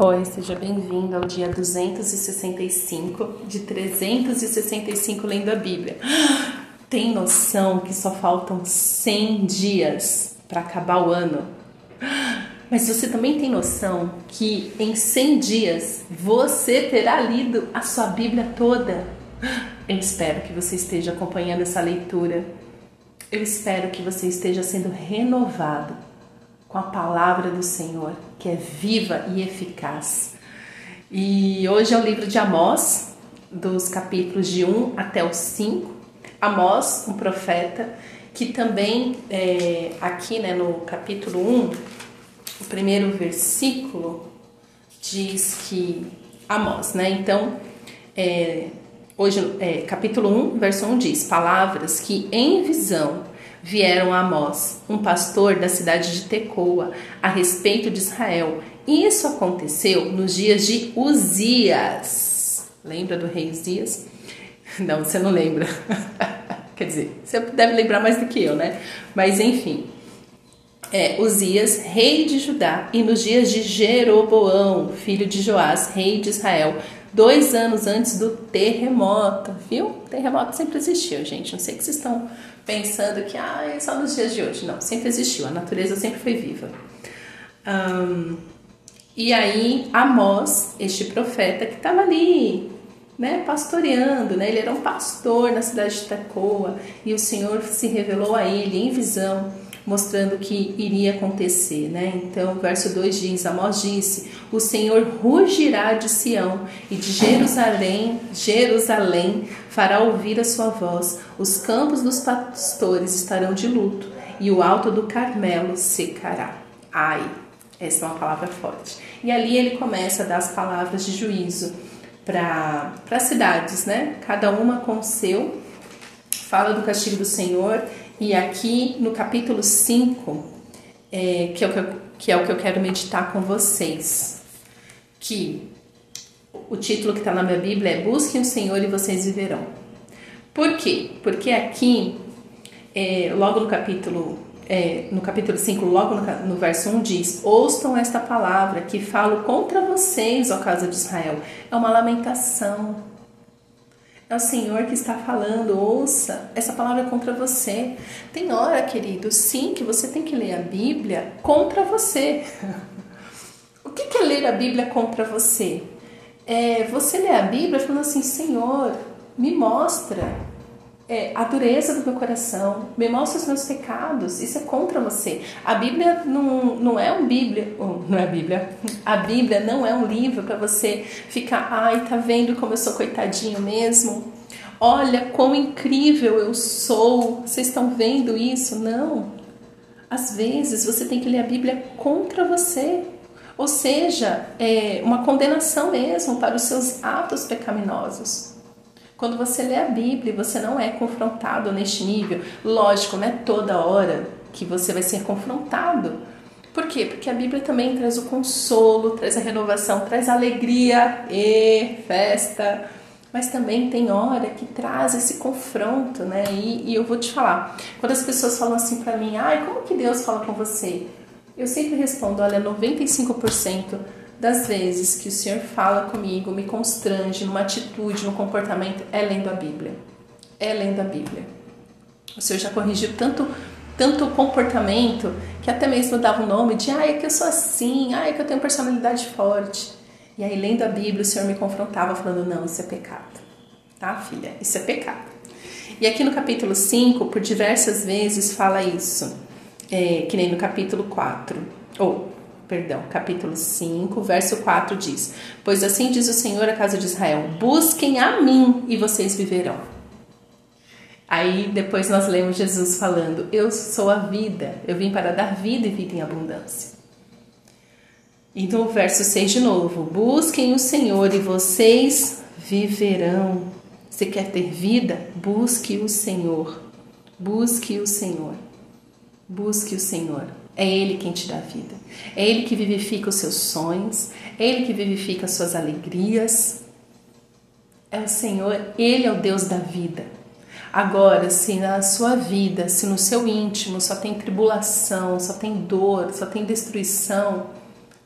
Oi, seja bem-vindo ao dia 265 de 365 lendo a Bíblia. Tem noção que só faltam 100 dias para acabar o ano? Mas você também tem noção que em 100 dias você terá lido a sua Bíblia toda? Eu espero que você esteja acompanhando essa leitura. Eu espero que você esteja sendo renovado com a palavra do Senhor, que é viva e eficaz. E hoje é o livro de Amós, dos capítulos de 1 até o 5. Amós, um profeta, que também é, aqui né, no capítulo 1, o primeiro versículo diz que Amós, né? Então, é, hoje, é, capítulo 1, verso 1 diz: Palavras que em visão vieram a Amós, um pastor da cidade de Tecoa, a respeito de Israel. E isso aconteceu nos dias de Uzias. Lembra do rei Uzias? Não, você não lembra. Quer dizer, você deve lembrar mais do que eu, né? Mas enfim. É, Uzias, rei de Judá, e nos dias de Jeroboão, filho de Joás, rei de Israel, dois anos antes do terremoto, viu? Terremoto sempre existiu, gente. Não sei que vocês estão pensando que ah, é só nos dias de hoje. Não, sempre existiu. A natureza sempre foi viva. Um, e aí, Amós, este profeta que estava ali, né, pastoreando, né? Ele era um pastor na cidade de Tecoa e o Senhor se revelou a ele em visão mostrando o que iria acontecer, né? Então, verso 2 diz: Amós disse: O Senhor rugirá de Sião e de Jerusalém, Jerusalém fará ouvir a sua voz. Os campos dos pastores estarão de luto e o alto do Carmelo secará. Ai, essa é uma palavra forte. E ali ele começa a dar as palavras de juízo para as cidades, né? Cada uma com o seu. Fala do castigo do Senhor e aqui no capítulo 5, é, que, é o que, eu, que é o que eu quero meditar com vocês, que o título que está na minha Bíblia é Busquem o Senhor e vocês viverão. Por quê? Porque aqui, é, logo no capítulo é, no capítulo 5, logo no, no, verso 1, diz: Ouçam esta palavra que falo contra vocês, ó casa de Israel. É uma lamentação, é o Senhor que está falando, ouça, essa palavra é contra você. Tem hora, querido, sim, que você tem que ler a Bíblia contra você. o que é ler a Bíblia contra você? É você ler a Bíblia falando assim, Senhor, me mostra é, a dureza do meu coração, me mostra os meus pecados, isso é contra você. A Bíblia não, não é um Bíblia, não é Bíblia, a Bíblia não é um livro para você ficar, ai, tá vendo como eu sou coitadinho mesmo? Olha quão incrível eu sou, vocês estão vendo isso? Não. Às vezes você tem que ler a Bíblia contra você, ou seja, é uma condenação mesmo para os seus atos pecaminosos. Quando você lê a Bíblia, você não é confrontado neste nível. Lógico, não é toda hora que você vai ser confrontado. Por quê? Porque a Bíblia também traz o consolo, traz a renovação, traz a alegria e festa. Mas também tem hora que traz esse confronto, né? E, e eu vou te falar, quando as pessoas falam assim para mim, ai, como que Deus fala com você? Eu sempre respondo, olha, 95% das vezes que o Senhor fala comigo, me constrange numa atitude, num comportamento, é lendo a Bíblia. É lendo a Bíblia. O Senhor já corrigiu tanto tanto comportamento que até mesmo dava o nome de, ah, é que eu sou assim, ah, é que eu tenho personalidade forte. E aí, lendo a Bíblia, o Senhor me confrontava, falando: não, isso é pecado. Tá, filha? Isso é pecado. E aqui no capítulo 5, por diversas vezes, fala isso, é, que nem no capítulo 4. Ou, perdão, capítulo 5, verso 4 diz: Pois assim diz o Senhor à casa de Israel: Busquem a mim e vocês viverão. Aí depois nós lemos Jesus falando: Eu sou a vida, eu vim para dar vida e vida em abundância. Então, o verso 6 de novo: Busquem o Senhor e vocês viverão. Você quer ter vida? Busque o Senhor. Busque o Senhor. Busque o Senhor. É Ele quem te dá vida. É Ele que vivifica os seus sonhos. É Ele que vivifica as suas alegrias. É o Senhor, Ele é o Deus da vida. Agora, se na sua vida, se no seu íntimo só tem tribulação, só tem dor, só tem destruição,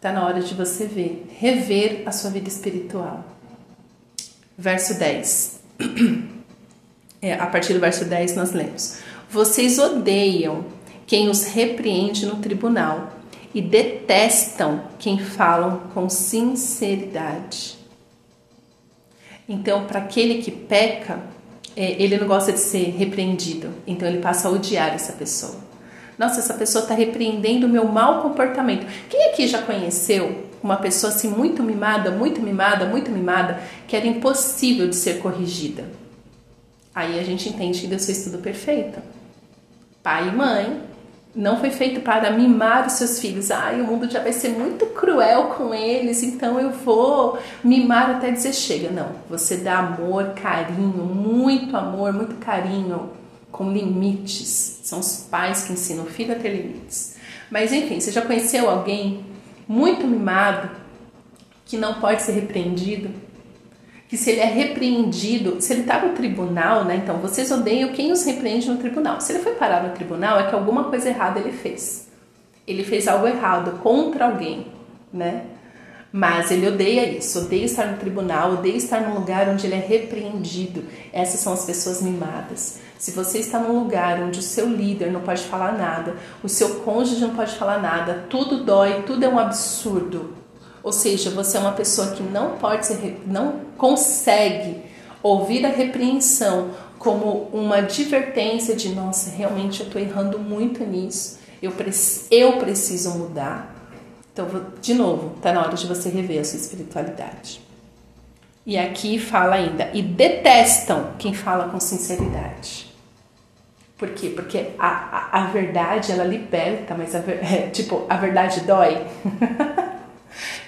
Está na hora de você ver, rever a sua vida espiritual. Verso 10. É, a partir do verso 10 nós lemos: Vocês odeiam quem os repreende no tribunal e detestam quem falam com sinceridade. Então, para aquele que peca, é, ele não gosta de ser repreendido, então ele passa a odiar essa pessoa. Nossa, essa pessoa está repreendendo o meu mau comportamento. Quem aqui já conheceu uma pessoa assim muito mimada, muito mimada, muito mimada, que era impossível de ser corrigida? Aí a gente entende que Deus fez tudo perfeito. Pai e mãe não foi feito para mimar os seus filhos. Ai, o mundo já vai ser muito cruel com eles, então eu vou mimar até dizer chega. Não, você dá amor, carinho, muito amor, muito carinho, com limites. São os pais que ensinam o filho a ter limites. Mas enfim, você já conheceu alguém muito mimado que não pode ser repreendido? Que se ele é repreendido, se ele está no tribunal, né? Então vocês odeiam quem os repreende no tribunal. Se ele foi parar no tribunal, é que alguma coisa errada ele fez. Ele fez algo errado contra alguém, né? Mas ele odeia isso, odeia estar no tribunal, odeia estar num lugar onde ele é repreendido. Essas são as pessoas mimadas. Se você está num lugar onde o seu líder não pode falar nada, o seu cônjuge não pode falar nada, tudo dói, tudo é um absurdo, ou seja, você é uma pessoa que não pode ser, não consegue ouvir a repreensão como uma advertência de nossa, realmente eu estou errando muito nisso, eu, eu preciso mudar. Então, de novo, está na hora de você rever a sua espiritualidade. E aqui fala ainda, e detestam quem fala com sinceridade. Por quê? Porque a, a, a verdade, ela liberta, mas a, é, tipo, a verdade dói.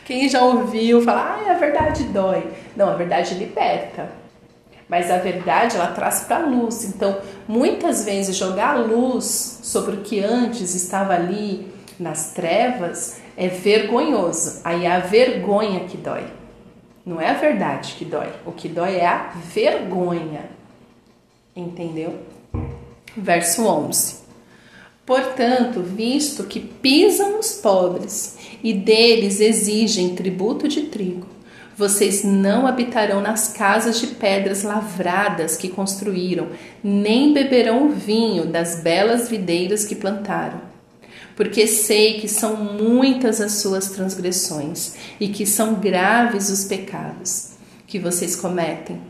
Quem já ouviu falar, ah, a verdade dói. Não, a verdade liberta. Mas a verdade ela traz para a luz. Então, muitas vezes jogar luz sobre o que antes estava ali nas trevas é vergonhoso. Aí é a vergonha que dói. Não é a verdade que dói. O que dói é a vergonha. Entendeu? Verso 11. Portanto, visto que pisam os pobres e deles exigem tributo de trigo, vocês não habitarão nas casas de pedras lavradas que construíram, nem beberão o vinho das belas videiras que plantaram. Porque sei que são muitas as suas transgressões e que são graves os pecados que vocês cometem.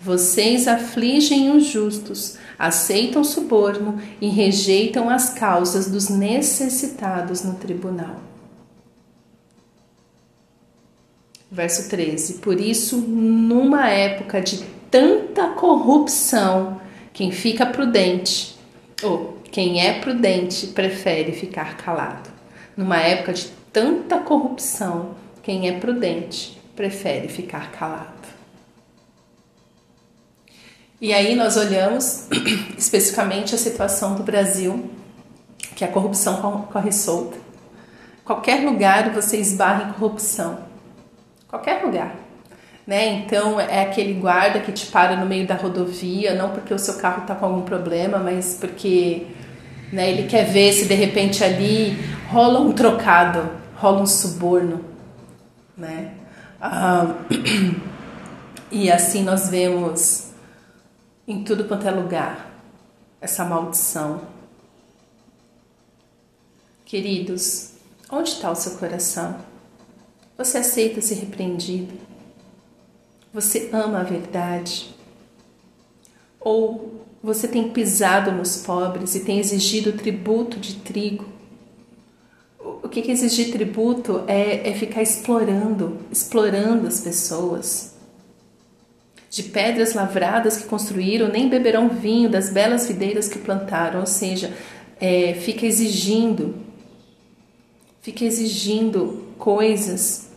Vocês afligem os justos, aceitam suborno e rejeitam as causas dos necessitados no tribunal. Verso 13: Por isso, numa época de tanta corrupção, quem fica prudente, ou quem é prudente, prefere ficar calado. Numa época de tanta corrupção, quem é prudente, prefere ficar calado. E aí nós olhamos especificamente a situação do Brasil, que a corrupção corre solta. Qualquer lugar você esbarra em corrupção. Qualquer lugar. Né? Então é aquele guarda que te para no meio da rodovia, não porque o seu carro está com algum problema, mas porque né, ele quer ver se de repente ali rola um trocado, rola um suborno. Né? Ah, e assim nós vemos em tudo quanto é lugar essa maldição. Queridos, onde está o seu coração? Você aceita ser repreendido? Você ama a verdade? Ou você tem pisado nos pobres e tem exigido tributo de trigo? O que exigir tributo é, é ficar explorando, explorando as pessoas de pedras lavradas que construíram, nem beberão vinho das belas videiras que plantaram. Ou seja, é, fica exigindo, fica exigindo coisas,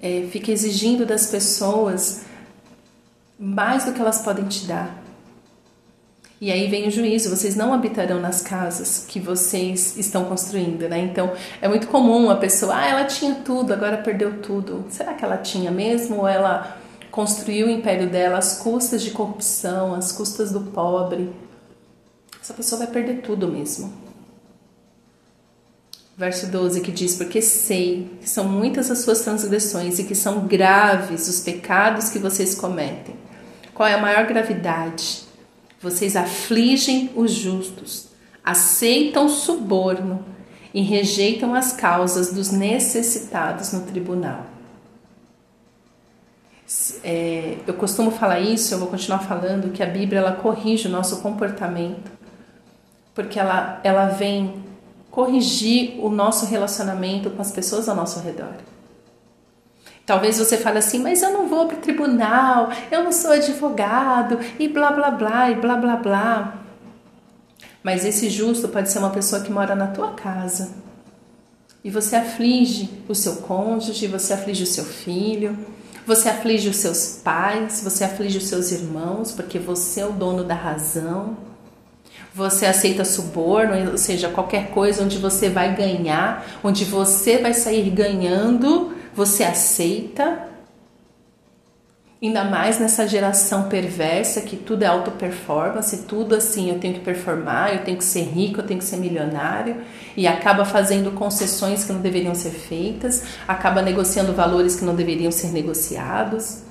é, fica exigindo das pessoas mais do que elas podem te dar. E aí vem o juízo, vocês não habitarão nas casas que vocês estão construindo, né? Então, é muito comum a pessoa, ah, ela tinha tudo, agora perdeu tudo. Será que ela tinha mesmo ou ela construiu o império dela às custas de corrupção, às custas do pobre, essa pessoa vai perder tudo mesmo. Verso 12 que diz: Porque sei que são muitas as suas transgressões e que são graves os pecados que vocês cometem. Qual é a maior gravidade? Vocês afligem os justos, aceitam suborno e rejeitam as causas dos necessitados no tribunal. É, eu costumo falar isso, eu vou continuar falando que a Bíblia ela corrige o nosso comportamento, porque ela, ela vem corrigir o nosso relacionamento com as pessoas ao nosso redor. Talvez você fale assim, mas eu não vou para o tribunal, eu não sou advogado, e blá blá blá, e blá blá blá. Mas esse justo pode ser uma pessoa que mora na tua casa. E você aflige o seu cônjuge, você aflige o seu filho, você aflige os seus pais, você aflige os seus irmãos, porque você é o dono da razão você aceita suborno, ou seja, qualquer coisa onde você vai ganhar, onde você vai sair ganhando, você aceita. Ainda mais nessa geração perversa que tudo é auto performance, tudo assim, eu tenho que performar, eu tenho que ser rico, eu tenho que ser milionário, e acaba fazendo concessões que não deveriam ser feitas, acaba negociando valores que não deveriam ser negociados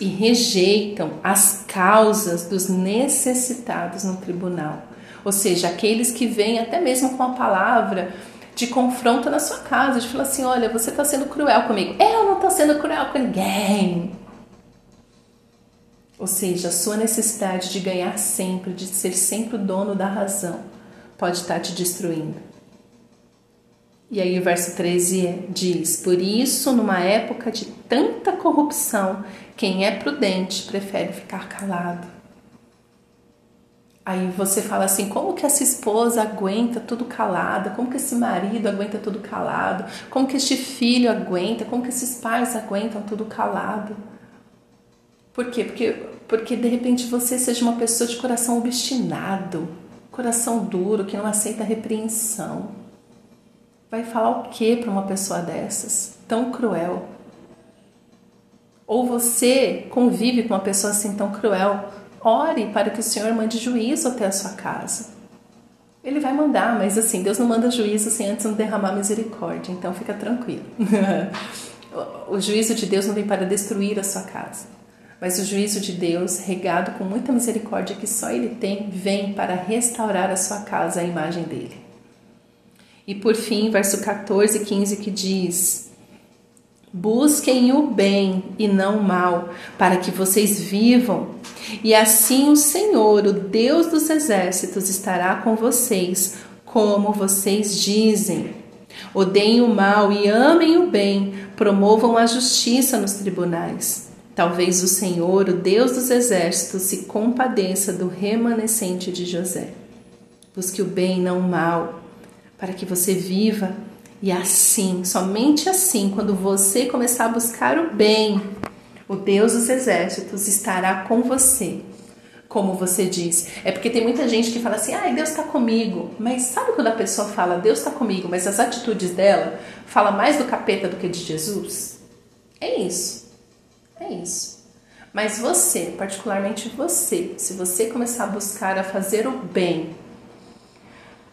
e rejeitam as causas dos necessitados no tribunal. Ou seja, aqueles que vêm até mesmo com a palavra de confronto na sua casa, de falar assim: olha, você está sendo cruel comigo. Eu não estou sendo cruel com ninguém. Ou seja, a sua necessidade de ganhar sempre, de ser sempre o dono da razão, pode estar te destruindo. E aí o verso 13 diz: Por isso, numa época de tanta corrupção, quem é prudente prefere ficar calado. Aí você fala assim: como que essa esposa aguenta tudo calada? Como que esse marido aguenta tudo calado? Como que este filho aguenta? Como que esses pais aguentam tudo calado? Por quê? Porque, porque de repente você seja uma pessoa de coração obstinado, coração duro, que não aceita repreensão. Vai falar o que para uma pessoa dessas? Tão cruel. Ou você convive com uma pessoa assim tão cruel, ore para que o Senhor mande juízo até a sua casa. Ele vai mandar, mas assim, Deus não manda juízo sem antes não derramar misericórdia, então fica tranquilo. o juízo de Deus não vem para destruir a sua casa, mas o juízo de Deus, regado com muita misericórdia que só Ele tem, vem para restaurar a sua casa, a imagem dele. E por fim, verso 14 e 15 que diz: Busquem o bem e não o mal, para que vocês vivam. E assim o Senhor, o Deus dos exércitos, estará com vocês, como vocês dizem. Odeiem o mal e amem o bem, promovam a justiça nos tribunais. Talvez o Senhor, o Deus dos exércitos, se compadeça do remanescente de José. Busque o bem, não o mal, para que você viva e assim, somente assim, quando você começar a buscar o bem, o Deus dos exércitos estará com você. Como você diz. É porque tem muita gente que fala assim: ah, Deus está comigo. Mas sabe quando a pessoa fala Deus está comigo, mas as atitudes dela fala mais do capeta do que de Jesus? É isso. É isso. Mas você, particularmente você, se você começar a buscar a fazer o bem,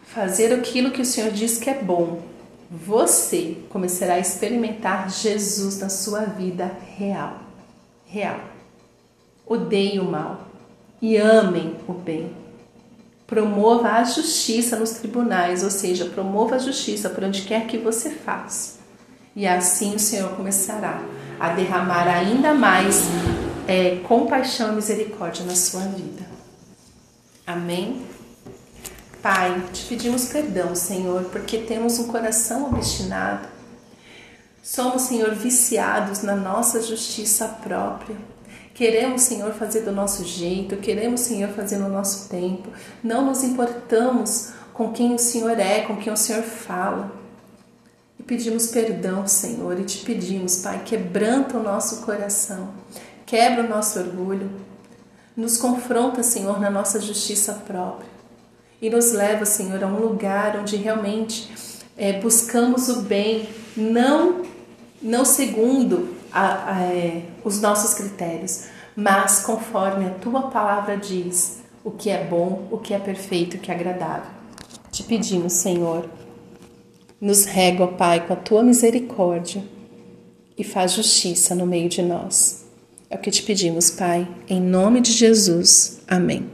fazer aquilo que o Senhor diz que é bom, você começará a experimentar Jesus na sua vida real. Real. Odeie o mal e amem o bem. Promova a justiça nos tribunais, ou seja, promova a justiça por onde quer que você faça. E assim o Senhor começará a derramar ainda mais é, compaixão e misericórdia na sua vida. Amém? Pai, te pedimos perdão, Senhor, porque temos um coração obstinado. Somos, Senhor, viciados na nossa justiça própria. Queremos, Senhor, fazer do nosso jeito, queremos, Senhor, fazer no nosso tempo. Não nos importamos com quem o Senhor é, com quem o Senhor fala. E pedimos perdão, Senhor, e te pedimos, Pai, quebranta o nosso coração, quebra o nosso orgulho, nos confronta, Senhor, na nossa justiça própria e nos leva, Senhor, a um lugar onde realmente é, buscamos o bem, não, não segundo a, a, é, os nossos critérios, mas conforme a tua palavra diz, o que é bom, o que é perfeito, o que é agradável. Te pedimos, Senhor, Nos rega, ó Pai, com a tua misericórdia e faz justiça no meio de nós. É o que te pedimos, Pai, em nome de Jesus. Amém.